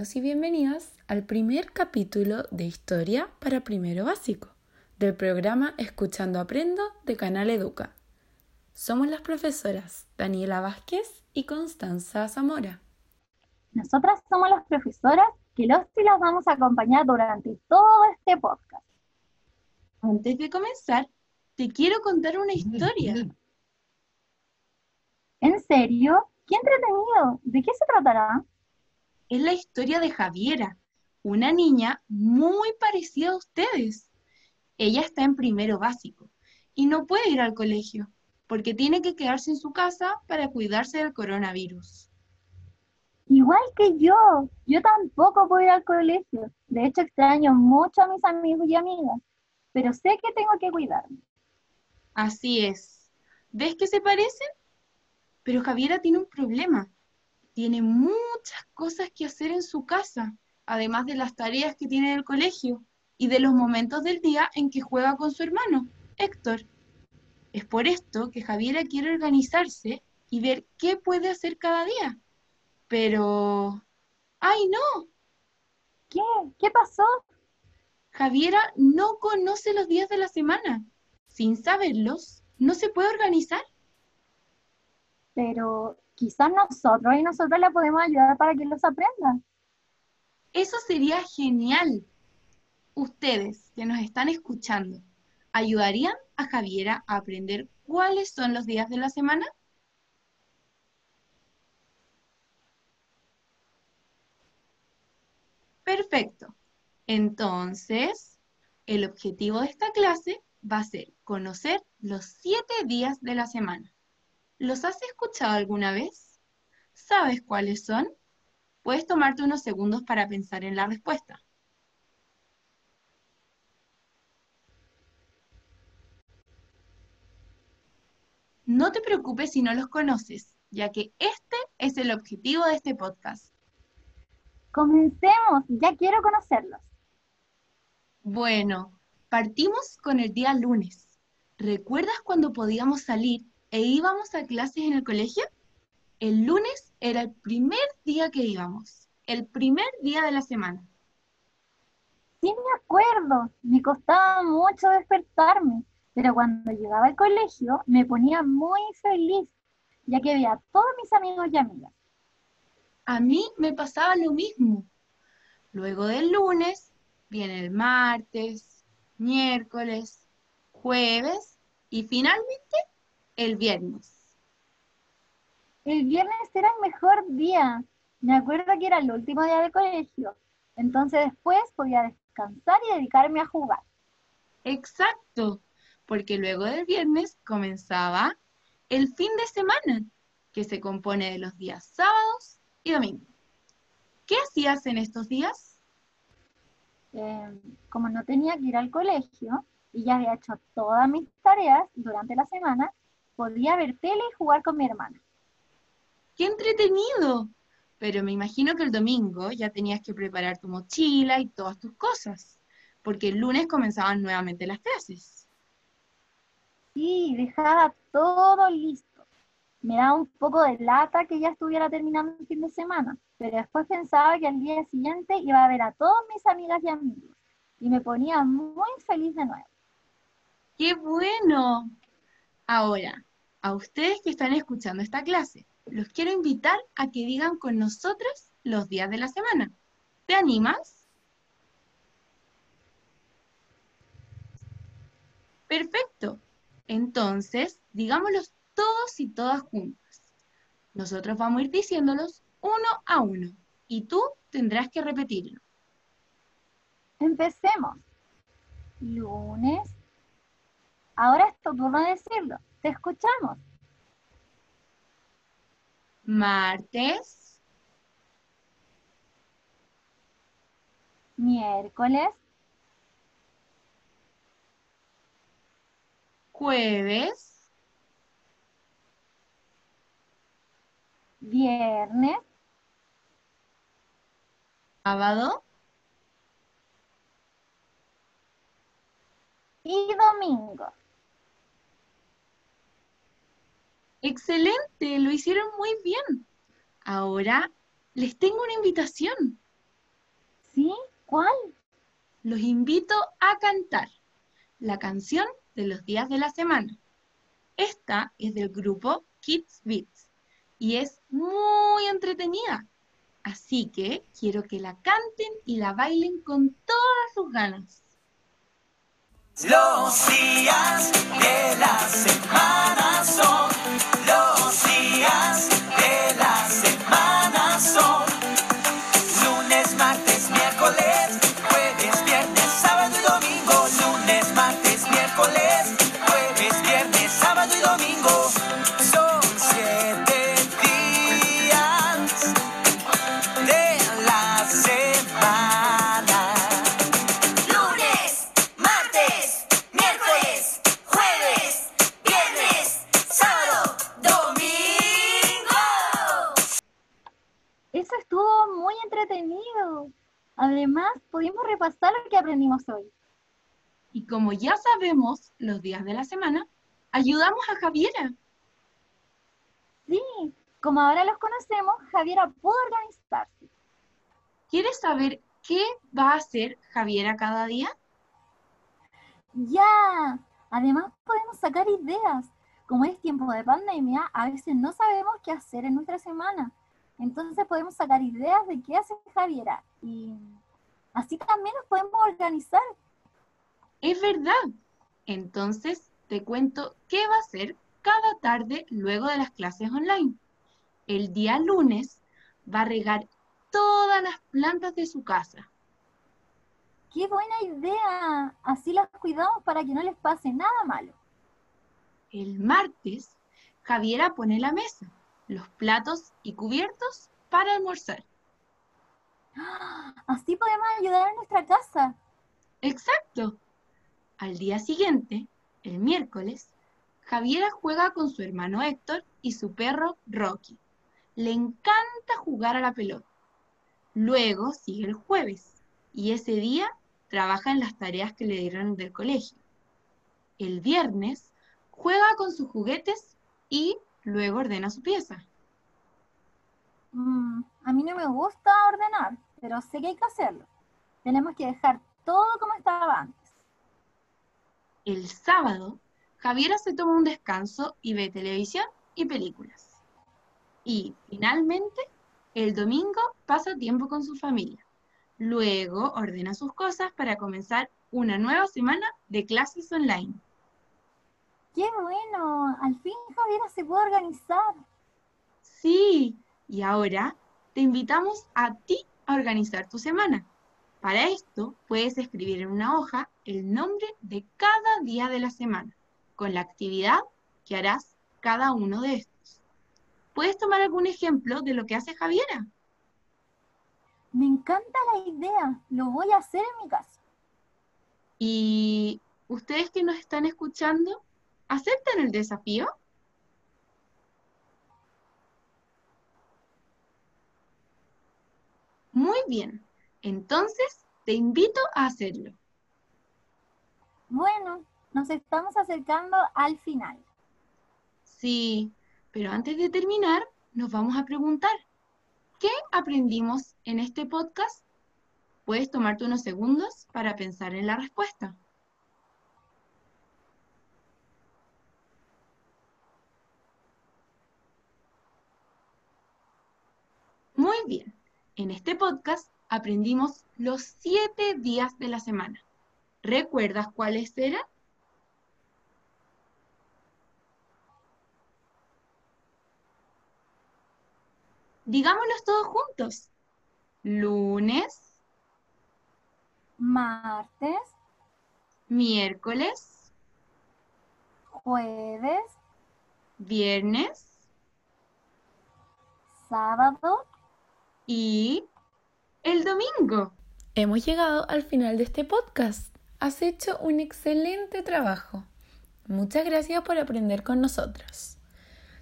Bienvenidos y bienvenidas al primer capítulo de Historia para Primero Básico del programa Escuchando Aprendo de Canal Educa. Somos las profesoras Daniela Vázquez y Constanza Zamora. Nosotras somos las profesoras que los y las vamos a acompañar durante todo este podcast. Antes de comenzar, te quiero contar una historia. ¿En serio? ¡Qué entretenido! ¿De qué se tratará? Es la historia de Javiera, una niña muy parecida a ustedes. Ella está en primero básico y no puede ir al colegio porque tiene que quedarse en su casa para cuidarse del coronavirus. Igual que yo, yo tampoco puedo ir al colegio. De hecho, extraño mucho a mis amigos y amigas, pero sé que tengo que cuidarme. Así es. ¿Ves que se parecen? Pero Javiera tiene un problema tiene muchas cosas que hacer en su casa, además de las tareas que tiene en el colegio y de los momentos del día en que juega con su hermano, Héctor. Es por esto que Javiera quiere organizarse y ver qué puede hacer cada día. Pero... ¡Ay, no! ¿Qué? ¿Qué pasó? Javiera no conoce los días de la semana. Sin saberlos, no se puede organizar. Pero, quizás nosotros y nosotros le podemos ayudar para que los aprenda. Eso sería genial. Ustedes que nos están escuchando, ¿ayudarían a Javiera a aprender cuáles son los días de la semana? Perfecto. Entonces, el objetivo de esta clase va a ser conocer los siete días de la semana. ¿Los has escuchado alguna vez? ¿Sabes cuáles son? Puedes tomarte unos segundos para pensar en la respuesta. No te preocupes si no los conoces, ya que este es el objetivo de este podcast. Comencemos, ya quiero conocerlos. Bueno, partimos con el día lunes. ¿Recuerdas cuando podíamos salir e íbamos a clases en el colegio, el lunes era el primer día que íbamos, el primer día de la semana. Sí, me acuerdo, me costaba mucho despertarme, pero cuando llegaba al colegio me ponía muy feliz, ya que veía a todos mis amigos y amigas. A mí me pasaba lo mismo. Luego del lunes viene el martes, miércoles, jueves y finalmente el viernes. El viernes era el mejor día. Me acuerdo que era el último día de colegio. Entonces después podía descansar y dedicarme a jugar. Exacto, porque luego del viernes comenzaba el fin de semana, que se compone de los días sábados y domingos. ¿Qué hacías en estos días? Em, como no tenía que ir al colegio y ya había hecho todas mis tareas durante la semana, podía ver tele y jugar con mi hermana. ¡Qué entretenido! Pero me imagino que el domingo ya tenías que preparar tu mochila y todas tus cosas, porque el lunes comenzaban nuevamente las clases. Sí, dejaba todo listo. Me daba un poco de lata que ya estuviera terminando el fin de semana, pero después pensaba que al día siguiente iba a ver a todas mis amigas y amigos, y me ponía muy feliz de nuevo. ¡Qué bueno! Ahora, a ustedes que están escuchando esta clase, los quiero invitar a que digan con nosotros los días de la semana. ¿Te animas? Perfecto. Entonces, digámoslos todos y todas juntas. Nosotros vamos a ir diciéndolos uno a uno y tú tendrás que repetirlo. Empecemos. Lunes. Ahora es tu turno de decirlo. Te escuchamos. Martes. Miércoles. Jueves. Viernes. Sábado. Y domingo. Excelente, lo hicieron muy bien. Ahora les tengo una invitación. ¿Sí? ¿Cuál? Los invito a cantar la canción de los días de la semana. Esta es del grupo Kids Beats y es muy entretenida. Así que quiero que la canten y la bailen con todas sus ganas. Los días de la semana son, entretenido. Además, pudimos repasar lo que aprendimos hoy. Y como ya sabemos los días de la semana, ayudamos a Javiera. Sí, como ahora los conocemos, Javiera pudo organizarse. ¿Quieres saber qué va a hacer Javiera cada día? Ya. Además, podemos sacar ideas. Como es tiempo de pandemia, a veces no sabemos qué hacer en nuestra semana. Entonces podemos sacar ideas de qué hace Javiera. Y así también nos podemos organizar. Es verdad. Entonces te cuento qué va a hacer cada tarde luego de las clases online. El día lunes va a regar todas las plantas de su casa. ¡Qué buena idea! Así las cuidamos para que no les pase nada malo. El martes, Javiera pone la mesa, los platos y cubiertos para almorzar. Así podemos ayudar a nuestra casa. Exacto. Al día siguiente, el miércoles, Javiera juega con su hermano Héctor y su perro Rocky. Le encanta jugar a la pelota. Luego sigue el jueves y ese día trabaja en las tareas que le dieron del colegio. El viernes juega con sus juguetes y luego ordena su pieza. Mm, a mí no me gusta ordenar, pero sé que hay que hacerlo. Tenemos que dejar todo como estaba antes. El sábado, Javiera se toma un descanso y ve televisión y películas. Y finalmente, el domingo pasa tiempo con su familia. Luego ordena sus cosas para comenzar una nueva semana de clases online. ¡Qué bueno! Al fin Javiera se puede organizar. Sí, y ahora te invitamos a ti a organizar tu semana. Para esto puedes escribir en una hoja el nombre de cada día de la semana, con la actividad que harás cada uno de estos. ¿Puedes tomar algún ejemplo de lo que hace Javiera? Me encanta la idea. Lo voy a hacer en mi casa. Y ustedes que nos están escuchando, ¿aceptan el desafío? Muy bien, entonces te invito a hacerlo. Bueno, nos estamos acercando al final. Sí, pero antes de terminar, nos vamos a preguntar, ¿qué aprendimos en este podcast? Puedes tomarte unos segundos para pensar en la respuesta. Muy bien, en este podcast aprendimos los siete días de la semana. ¿Recuerdas cuáles eran? Digámoslos todos juntos. Lunes, Martes, miércoles, jueves, viernes sábado. Y el domingo. Hemos llegado al final de este podcast. Has hecho un excelente trabajo. Muchas gracias por aprender con nosotros.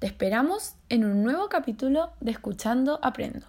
Te esperamos en un nuevo capítulo de Escuchando Aprendo.